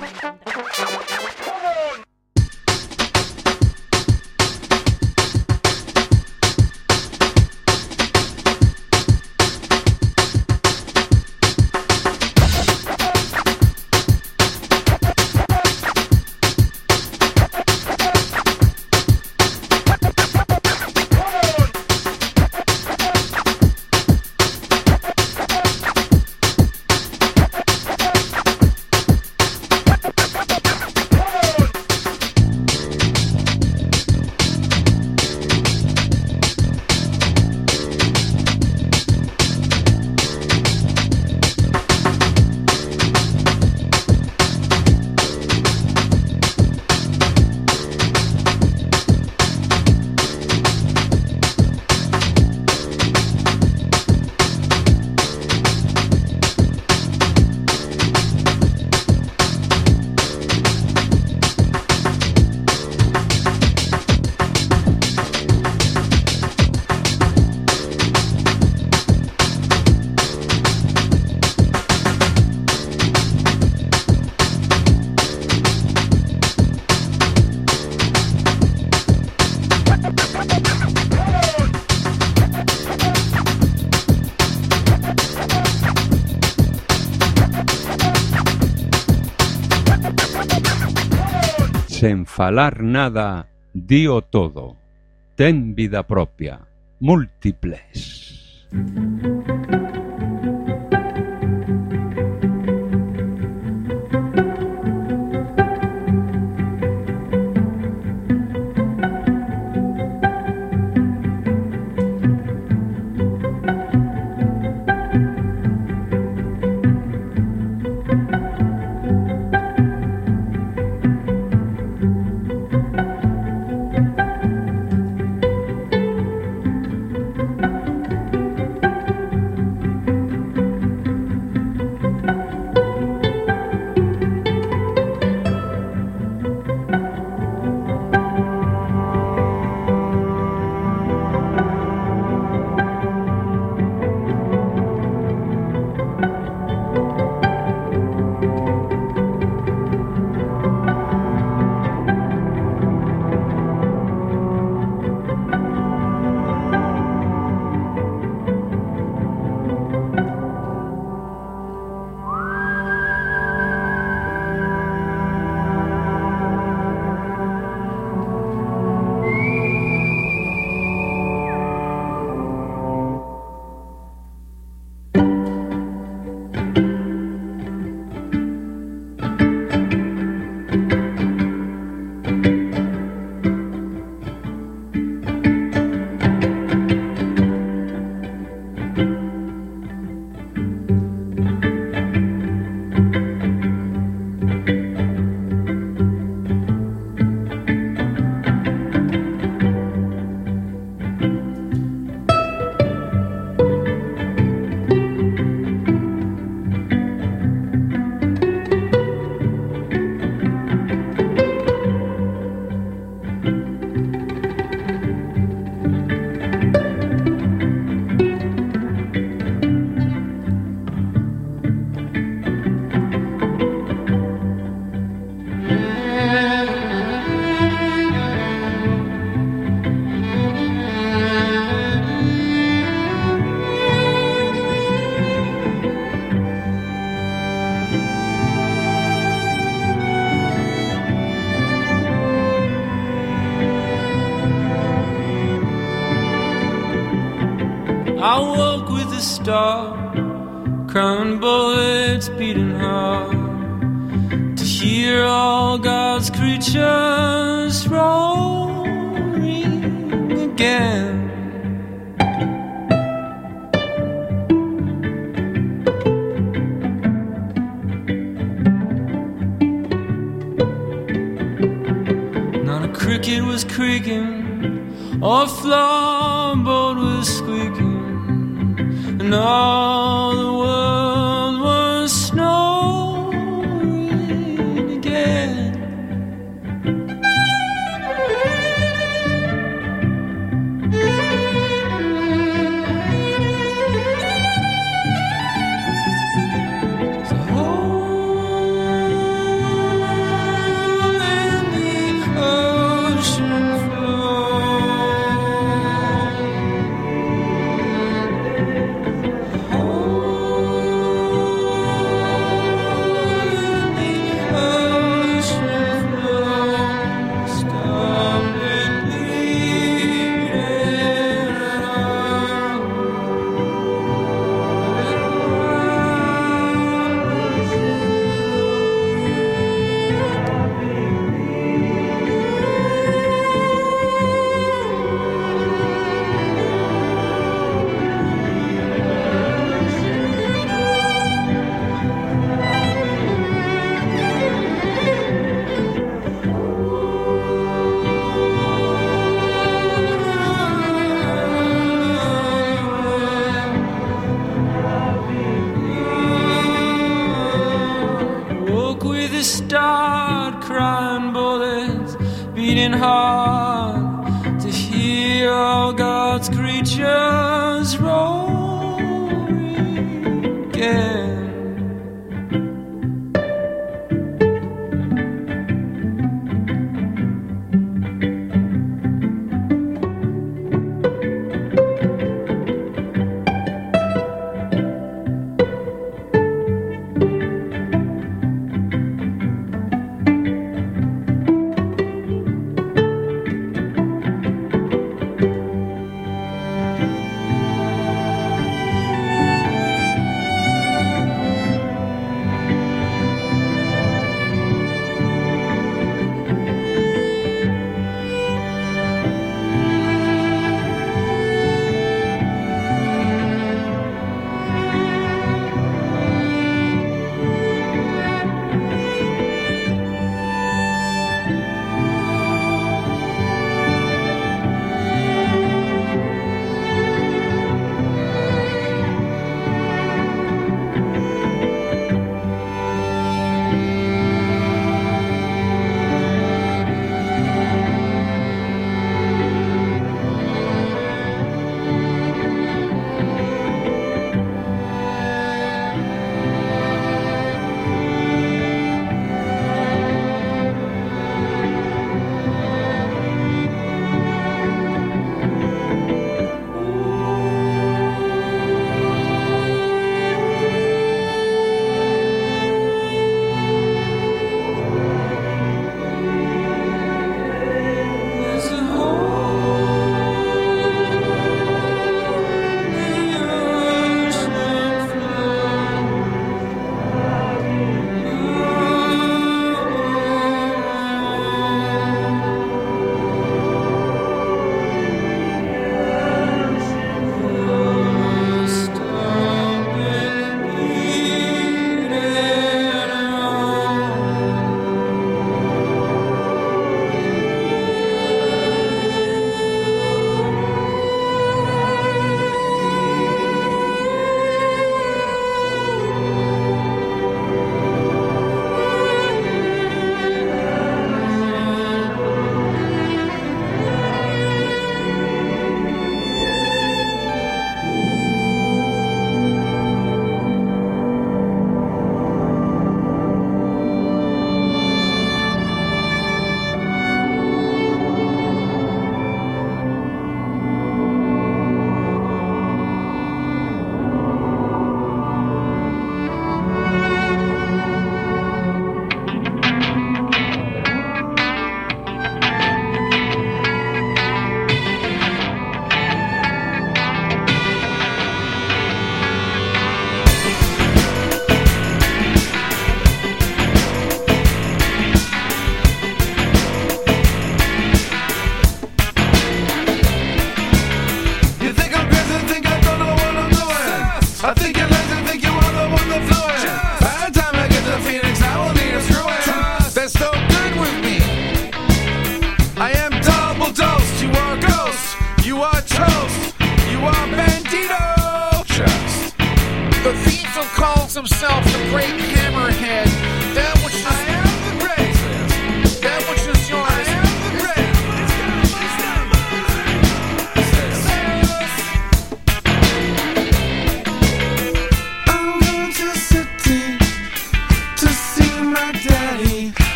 sen falar nada, dío todo. Ten vida propia, múltiples.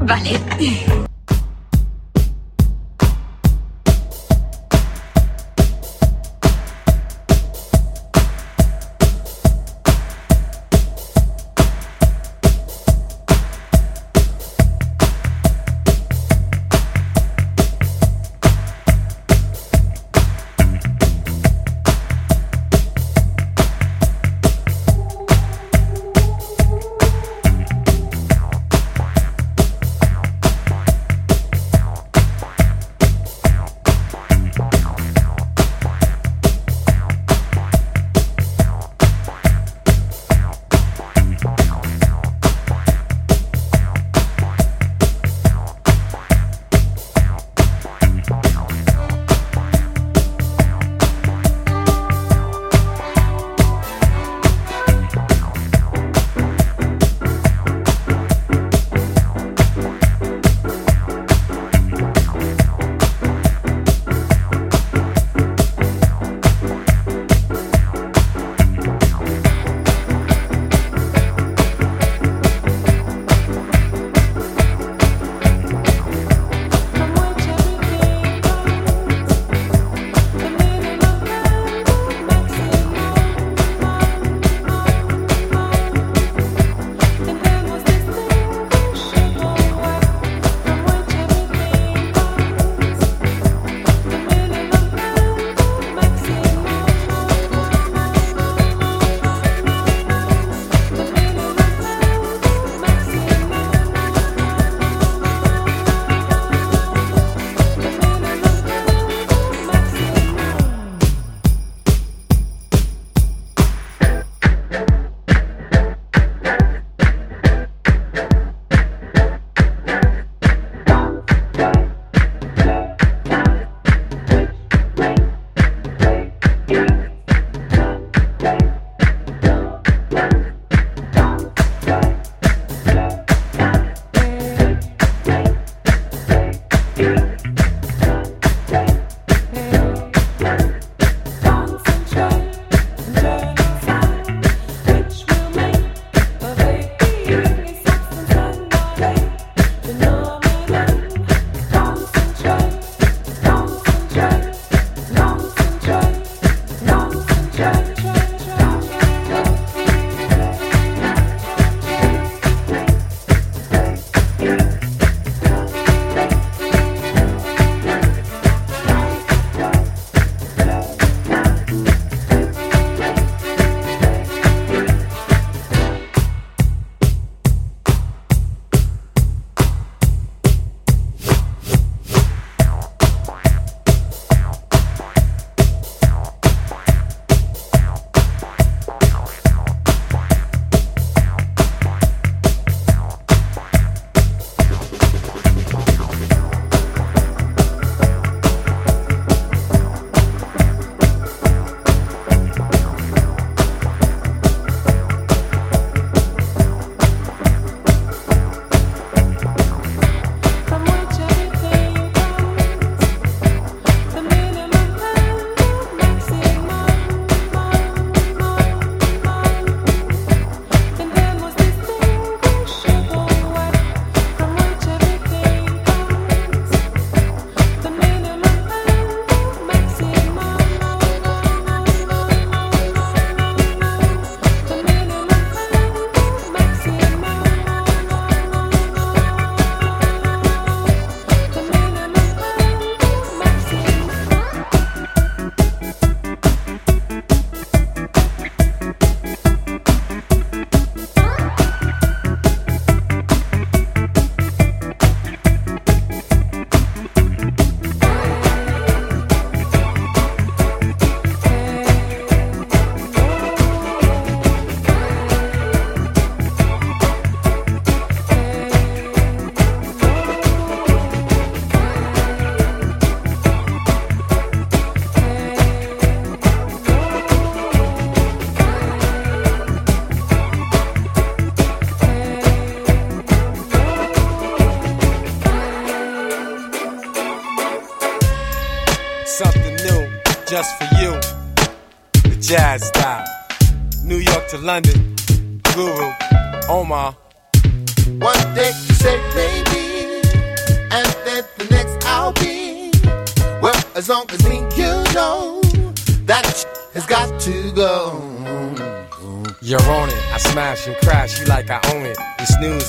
Vale.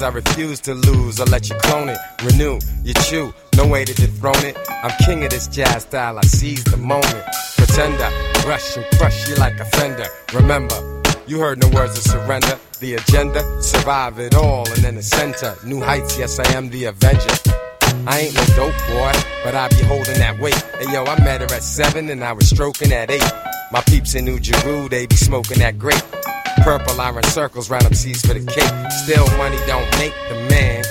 I refuse to lose. I'll let you clone it. Renew, you chew. No way to dethrone it. I'm king of this jazz style. I seize the moment. Pretender, rush and crush you like a fender. Remember, you heard no words of surrender. The agenda, survive it all and then the center. New heights, yes, I am the avenger. I ain't no dope boy, but I be holding that weight. Hey yo, I met her at seven and I was stroking at eight. My peeps in New Jeru, they be smoking that grape. Purple, I run circles round them seas for the cake. Still, money don't make the man.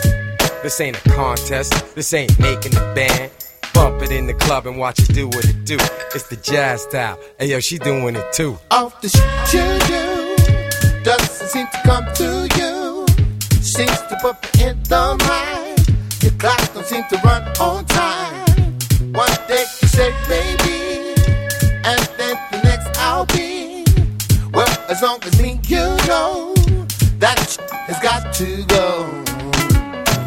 This ain't a contest, this ain't making the band. Bump it in the club and watch it do what it do. It's the jazz style. Hey yo, she doing it too. Off the shit you do doesn't seem to come to you. Seems to put in the mind. Your clock don't seem to run on time. One day you say maybe, as long as me you know that has got to go.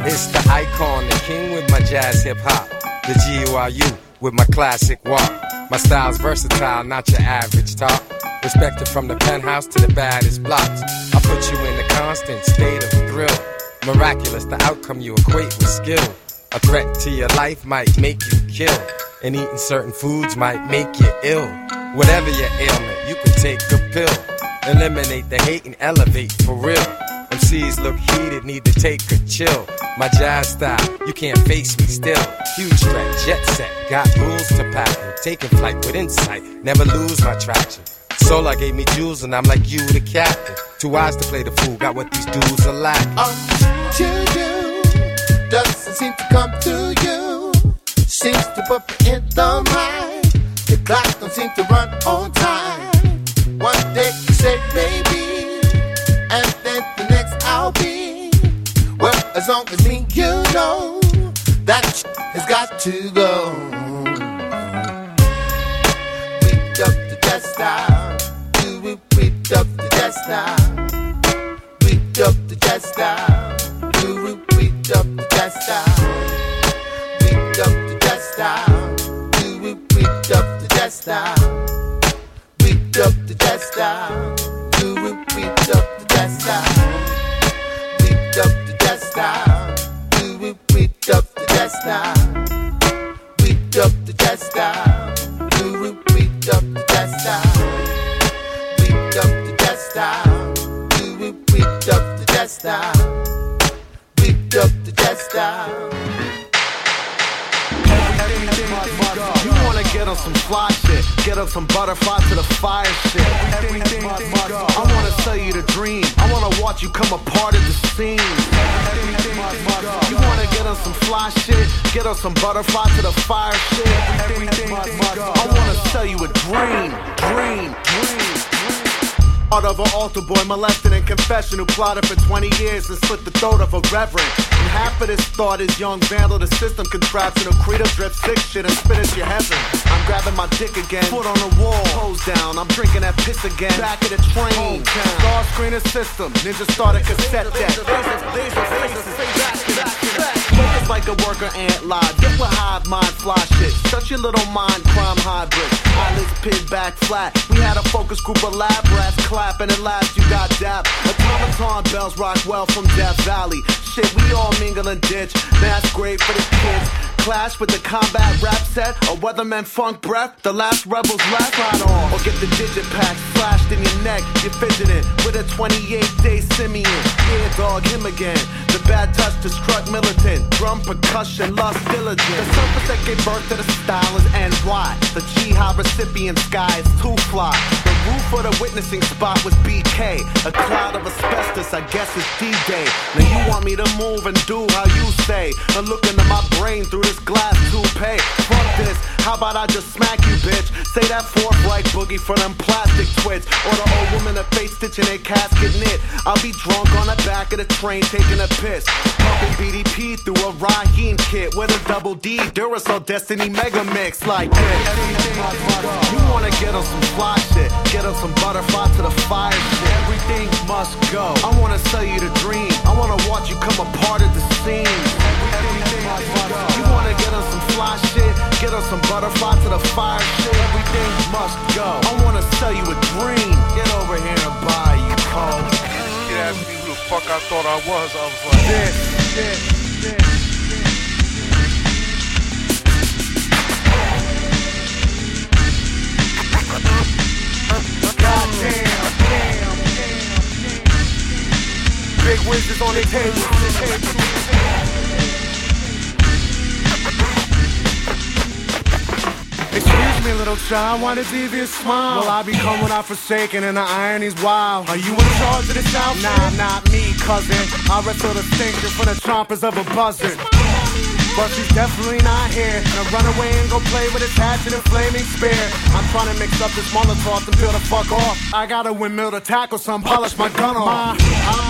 It's the icon, the king with my jazz hip hop. The Guru with my classic walk. My style's versatile, not your average talk. Respected from the penthouse to the baddest blocks. I put you in a constant state of thrill. Miraculous, the outcome you equate with skill. A threat to your life might make you kill. And eating certain foods might make you ill. Whatever your ailment, you can take a pill. Eliminate the hate and elevate for real. MCs look heated, need to take a chill. My jazz style, you can't face me still. Huge threat, jet set, got rules to pack. Taking flight with insight, never lose my traction. Solar gave me jewels, and I'm like you, the captain. Too wise to play the fool, got what these dudes are lacking. That you do doesn't seem to come to you. Seems to put me in the mind. The clock don't seem to run on time. One day you say maybe, and then the next I'll be. Well, as long as me you know that has got to go. Up the style. Do we up the style? Altar boy molested in confession who plotted for 20 years and slit the throat of a reverend. And half of this thought is young vandal, the system contraption of credo drip sick shit and spit at your heaven. I'm grabbing my dick again, foot on the wall, hose down. I'm drinking that piss again, back of the train. Star screener system, ninja starter cassette deck. Laser, laser, faces, Focus like a worker ant live. Get with hive mind fly shit. Shut your little mind crime hybrid. Eyelids pinned back flat. We had a focus group of lab rats clapping and last you got dap. Automaton bells rock well from Death Valley. Shit, we all mingle and ditch. That's great for the kids. Clash with the combat rap set or weatherman funk breath. The last rebels left right on. Or get the digit pack slashed in your neck. You're fidgeting with a 28 day simian. Yeah, dog, him again. The bad touch to struck militant. Drum percussion, lust diligent. The surface that gave birth to the style is NY. The jihad recipient sky is too fly. Roof of the witnessing spot was BK. A cloud of asbestos, I guess it's D-Day. Now you want me to move and do how you say. And look into my brain through this glass toupee. Fuck this, how about I just smack you, bitch? Say that forthright boogie for them plastic twits. Or the old woman that face stitching a casket knit. I'll be drunk on the back of the train taking a piss. Pumping BDP through a Raheem kit with a double D Duracell Destiny Mega Mix like this. You wanna get on some fly shit, get on some butterfly to the fire shit. Everything must go. I wanna sell you the dream. I wanna watch you come a part of the scene. Everything must go. You wanna get on some fly shit, get on some butterfly to the fire shit. Everything must go. I wanna sell you a dream. Get over here and buy you cold. You asked me who the fuck I thought I was. I was like, This, this, this. Big wizards on. Excuse me, little child, why the devious smile? Will I become what I forsaken and the irony's wild? Are you in charge of this outfit? Nah, not me, cousin. I wrestle the stinker from the chompers of a buzzard. But she's definitely not here. Now run away and go play with his hatchet and flaming spear. I'm trying to mix up this Molotov and peel the fuck off. I got a windmill to tackle some, polish my gun off.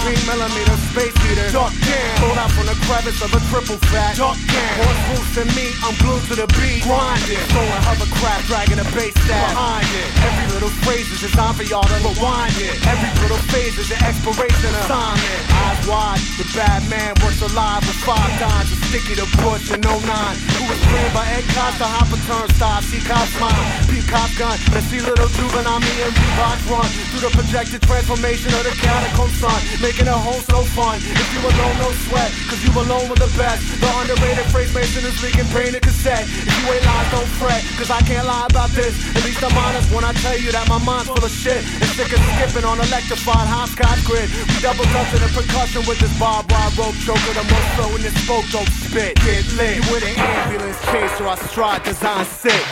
Three millimeter space heater. Duck down. Pulled out from the crevice of a triple fat. Duck down. Horse boots and me, I'm glued to the beat. Grinding. Stolen hovercraft, dragging a bass stab. Behind it. Every little phrase is designed for y'all to rewind it. Every little phase is an expiration assignment. Eyes wide, the bad man works alive with five dimes. A sticky to Bush in 09. Who was trained by Ed Costa, Hopper turnstile. See cops smile, peacock gun. Let's see little juvenile me and Reebok run through the projected transformation of the catacomb sun. Making a home so fun. If you alone, no sweat, cause you alone with the best. The underrated phrase mason is leaking painted cassette. If you ain't lies, don't fret, cause I can't lie about this. At least I'm honest when I tell you that my mind's full of shit. And sick of skipping on electrified hopscotch grid. We double dutching the percussion with this barbed wire rope choker. The most flow in this spoke dope spit. Get lit. You with an ambulance chaser, I stride design sick.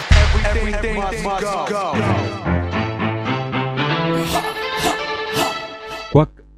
Everything, must, go. Quack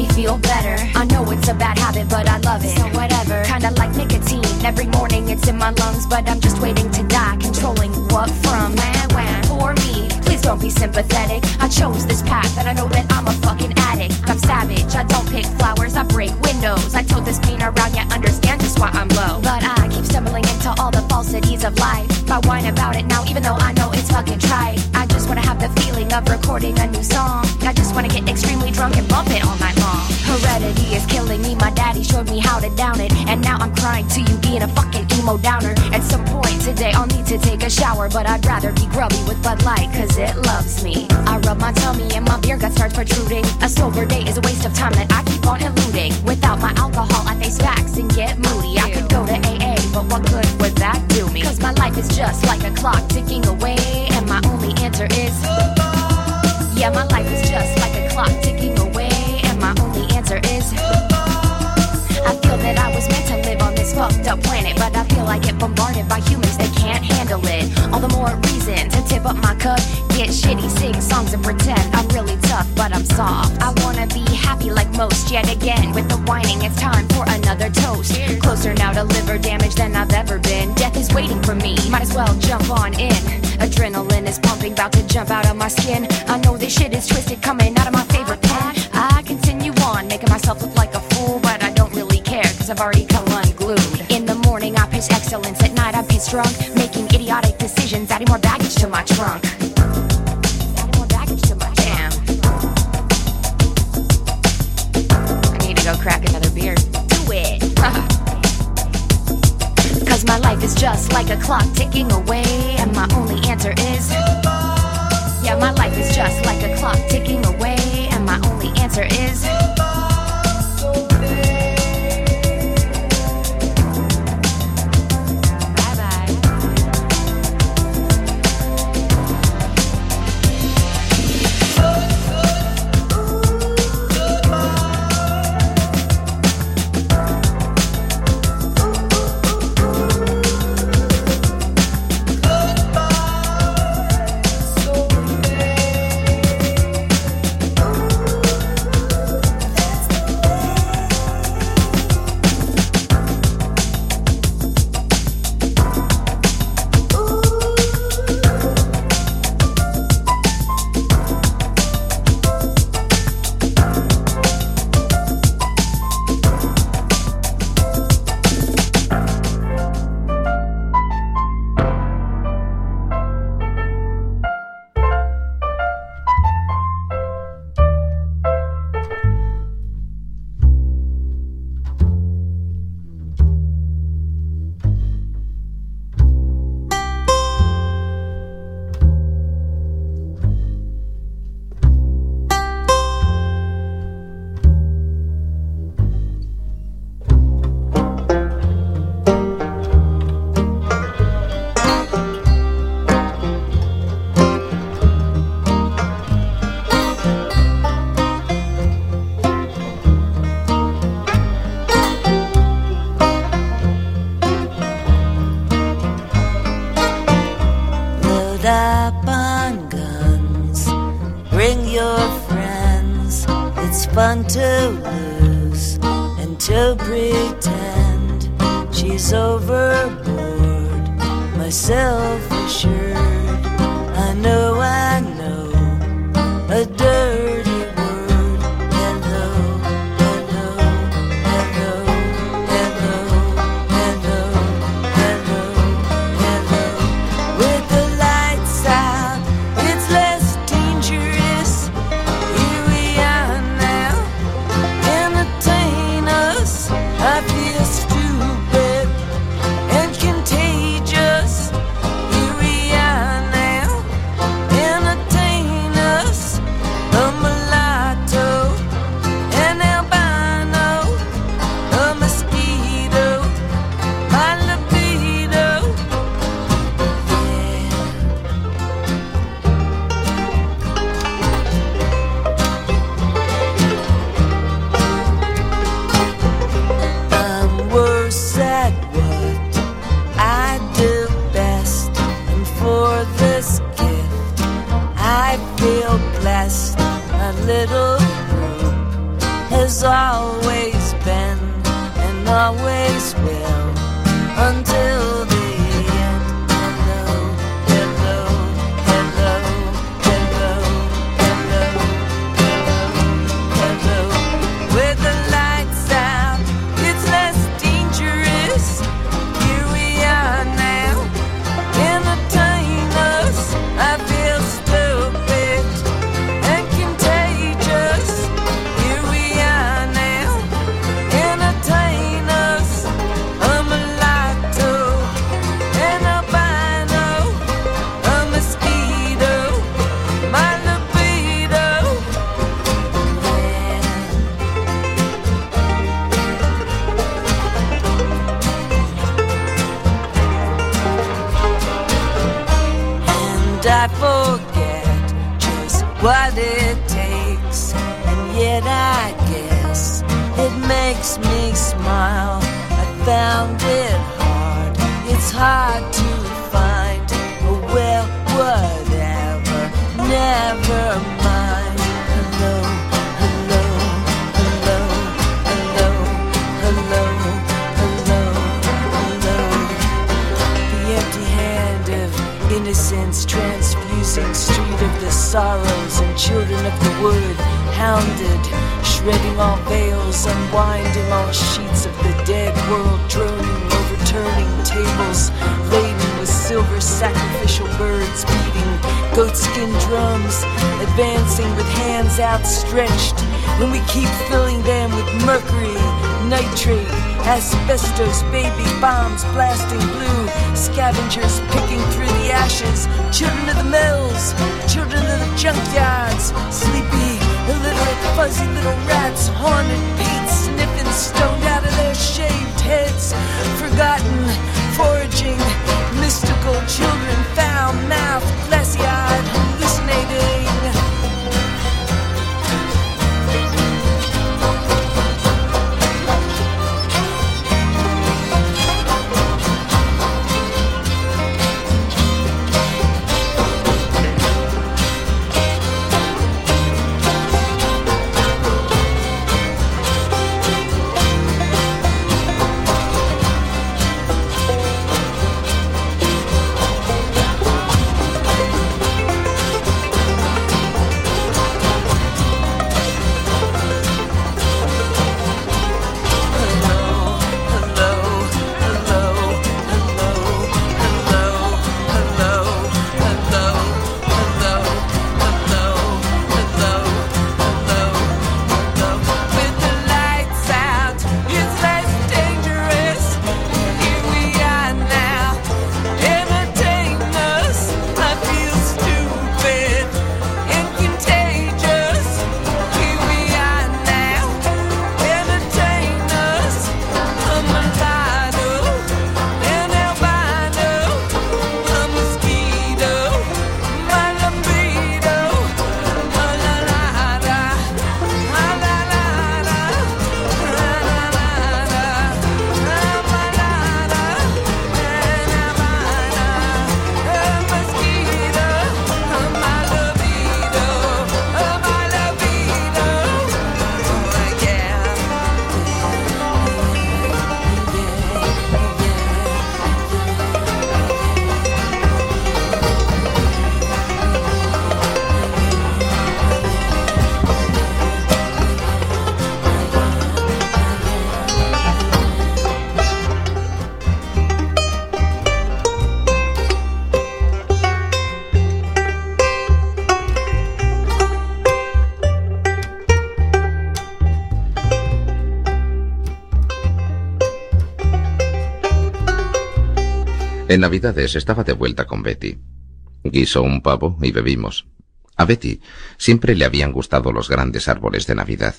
Me feel better. I know it's a bad habit, but I love it. So whatever. Kinda like nicotine. Every morning it's in my lungs, but I'm just waiting to die. Controlling what from? Man, when? For me. Please don't be sympathetic. I chose this path, and I know that I'm a fucking addict. I'm savage. I don't pick flowers, I break windows. I told this pain around, yet understand just why I'm low. But I keep stumbling into all the falsities of life. I whine about it now, even though I know it's fucking trite. Feeling of recording a new song. I just wanna get extremely drunk and bump it all night long. Heredity is killing me. My daddy showed me how to down it. And now I'm crying to you being a fucking emo downer. At some point today, I'll need to take a shower. But I'd rather be grubby with Bud Light, cause it loves me. I rub my tummy and my beer gut starts protruding. A sober day is a waste of time that I keep on eluding. Without my alcohol, I face facts and get moody. I could go to AA, but what good would that do me? Cause my life is just like a clock ticking away. And my only answer is. Yeah, my life is just like a clock ticking away, and my only answer is. I feel that I was meant to live on this fucked up planet, but I feel I get bombarded by humans that can't handle it. All the more to tip up my cup, get shitty, sing songs, and pretend I'm really tough, but I'm soft. I wanna be happy like most, yet again, with the whining, it's time for another toast. Closer now to liver damage than I've ever been. Death is waiting for me, might as well jump on in. Adrenaline is pumping, about to jump out of my skin. I know this shit is twisted, coming out of my favorite pen. I continue on, making myself look like a fool, but I don't really care, cause I've already come unglued. In the morning, I pitch excellence, at night, I pitch drunk, making idiotic decisions, adding more baggage to my trunk. Adding more baggage to my Damn. I need to go crack another beer. Do it. Cause my life is just like a clock ticking away, and my only answer is. Yeah, my life is just like a clock ticking away, and my only answer is. fun to lose and to pretend she's overboard, myself assured. Asbestos, baby bombs blasting blue. Scavengers picking through the ashes. Children of the mills, children of the junkyards. Sleepy, illiterate, fuzzy little rats. Haunted Pete's sniffing stoned out of their shaved heads. Forgotten, foraging, mystical children, En Navidades estaba de vuelta con Betty. Guisó un pavo y bebimos. A Betty siempre le habían gustado los grandes árboles de Navidad.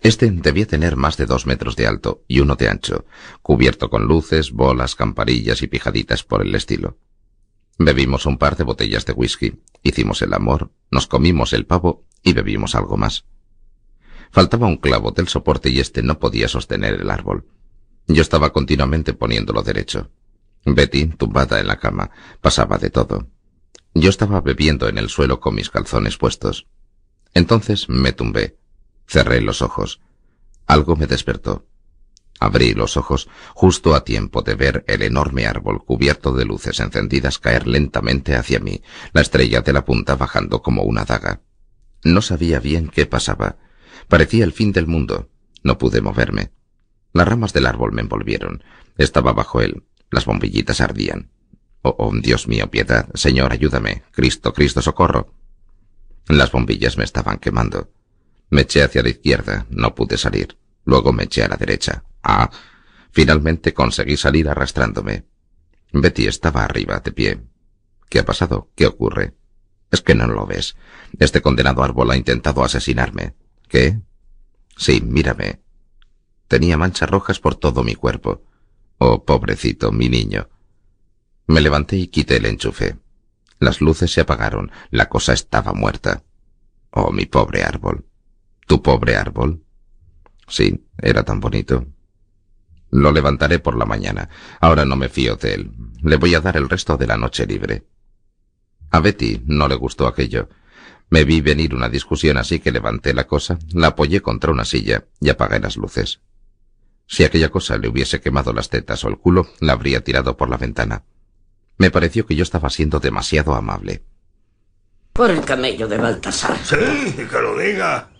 Este debía tener más de dos metros de alto y uno de ancho, cubierto con luces, bolas, camparillas y pijaditas por el estilo. Bebimos un par de botellas de whisky, hicimos el amor, nos comimos el pavo y bebimos algo más. Faltaba un clavo del soporte y este no podía sostener el árbol. Yo estaba continuamente poniéndolo derecho. Betty, tumbada en la cama, pasaba de todo. Yo estaba bebiendo en el suelo con mis calzones puestos. Entonces me tumbé. Cerré los ojos. Algo me despertó. Abrí los ojos justo a tiempo de ver el enorme árbol cubierto de luces encendidas caer lentamente hacia mí, la estrella de la punta bajando como una daga. No sabía bien qué pasaba. Parecía el fin del mundo. No pude moverme. Las ramas del árbol me envolvieron. Estaba bajo él. Las bombillitas ardían. Oh, oh, Dios mío, piedad. Señor, ayúdame. Cristo, Cristo, socorro. Las bombillas me estaban quemando. Me eché hacia la izquierda. No pude salir. Luego me eché a la derecha. Ah. Finalmente conseguí salir arrastrándome. Betty estaba arriba, de pie. ¿Qué ha pasado? ¿Qué ocurre? Es que no lo ves. Este condenado árbol ha intentado asesinarme. ¿Qué? Sí, mírame. Tenía manchas rojas por todo mi cuerpo. Oh, pobrecito, mi niño. Me levanté y quité el enchufe. Las luces se apagaron. La cosa estaba muerta. Oh, mi pobre árbol. ¿Tu pobre árbol? Sí, era tan bonito. Lo levantaré por la mañana. Ahora no me fío de él. Le voy a dar el resto de la noche libre. A Betty no le gustó aquello. Me vi venir una discusión así que levanté la cosa, la apoyé contra una silla y apagué las luces. Si aquella cosa le hubiese quemado las tetas o el culo, la habría tirado por la ventana. Me pareció que yo estaba siendo demasiado amable. Por el camello de Baltasar. Sí, que lo diga.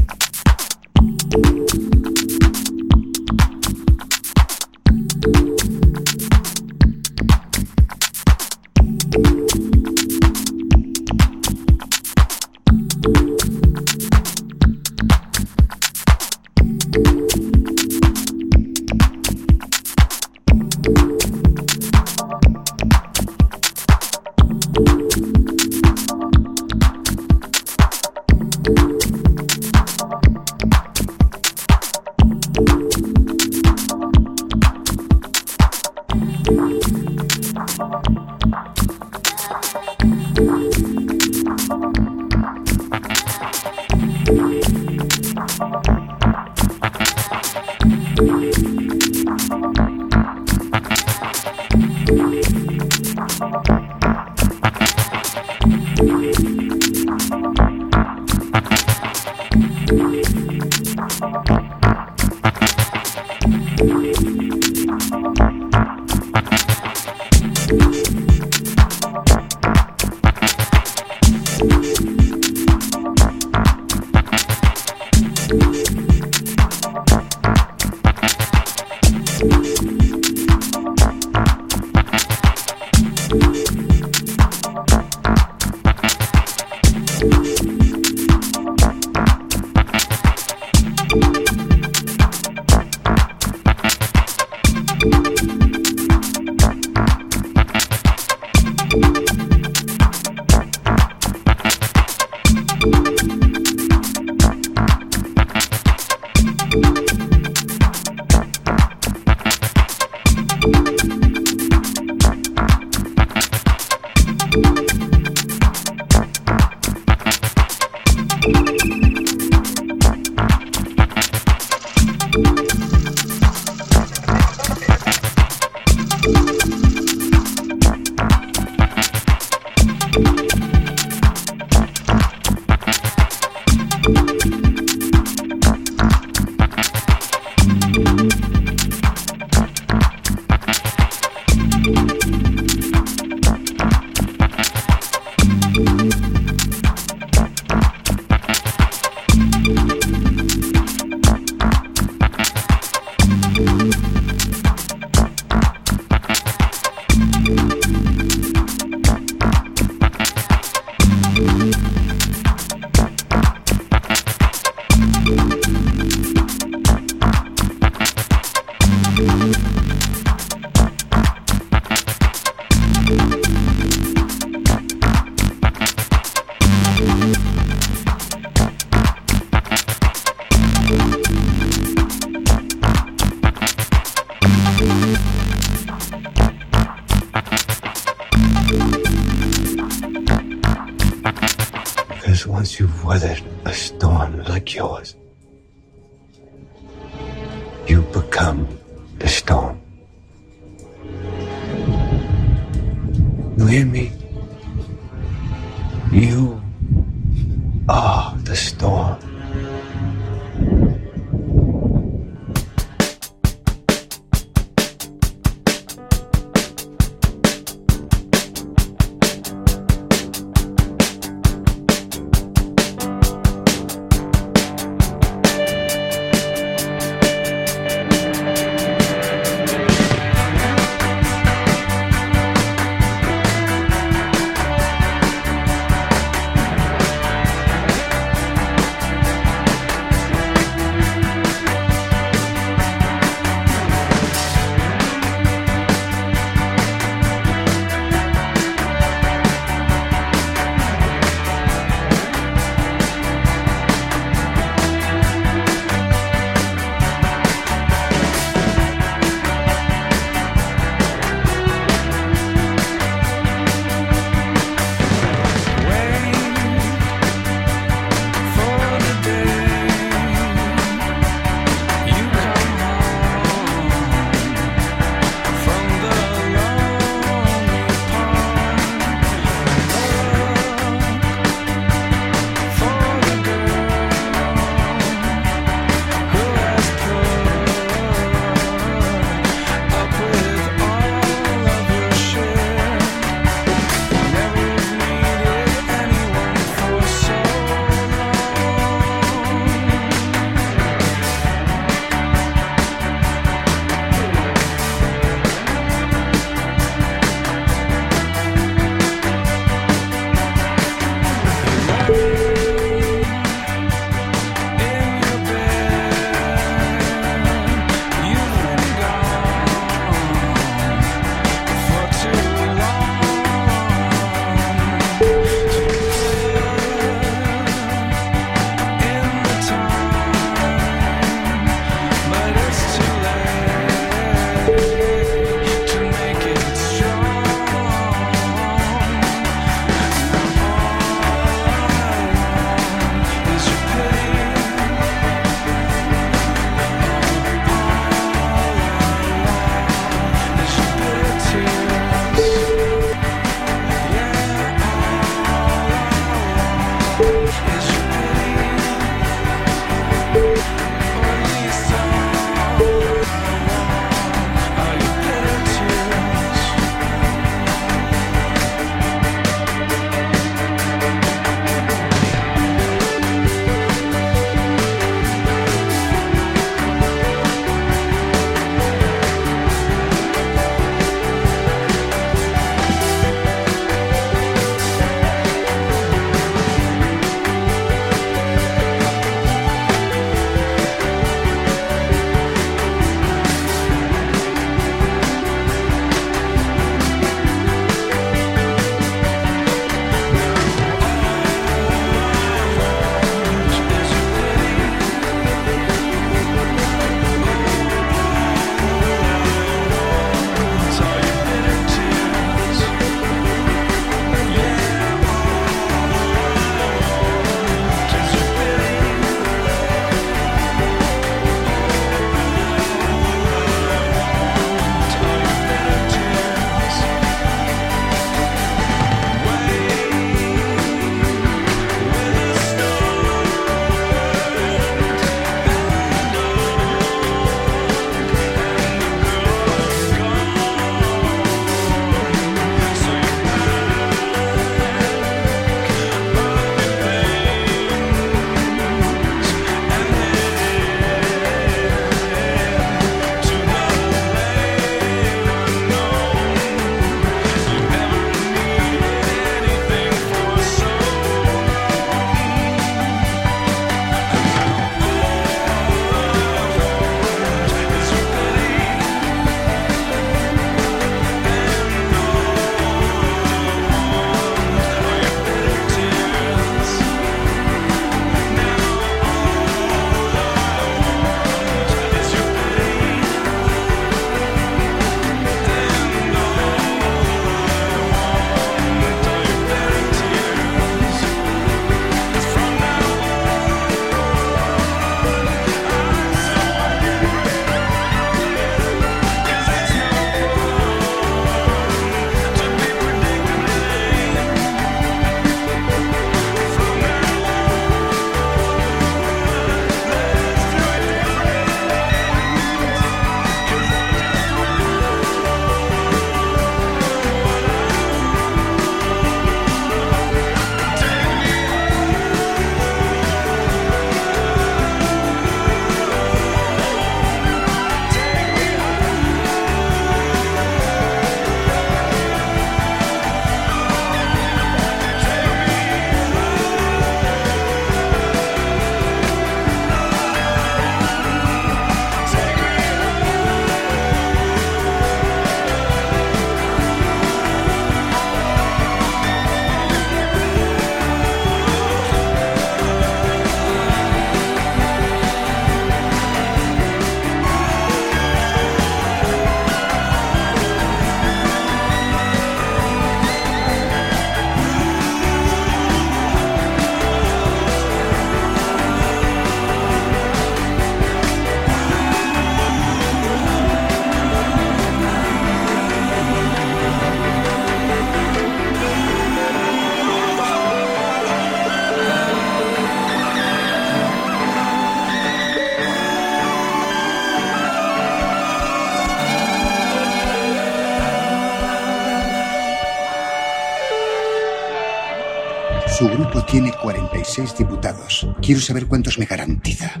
46 diputados. Quiero saber cuántos me garantiza.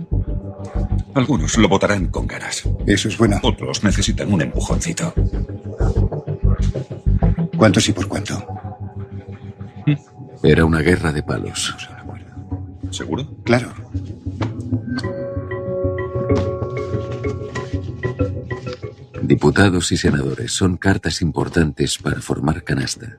Algunos lo votarán con ganas. Eso es bueno. Otros necesitan un empujoncito. ¿Cuántos y por cuánto? Era una guerra de palos. ¿Seguro? Claro. Diputados y senadores son cartas importantes para formar canasta.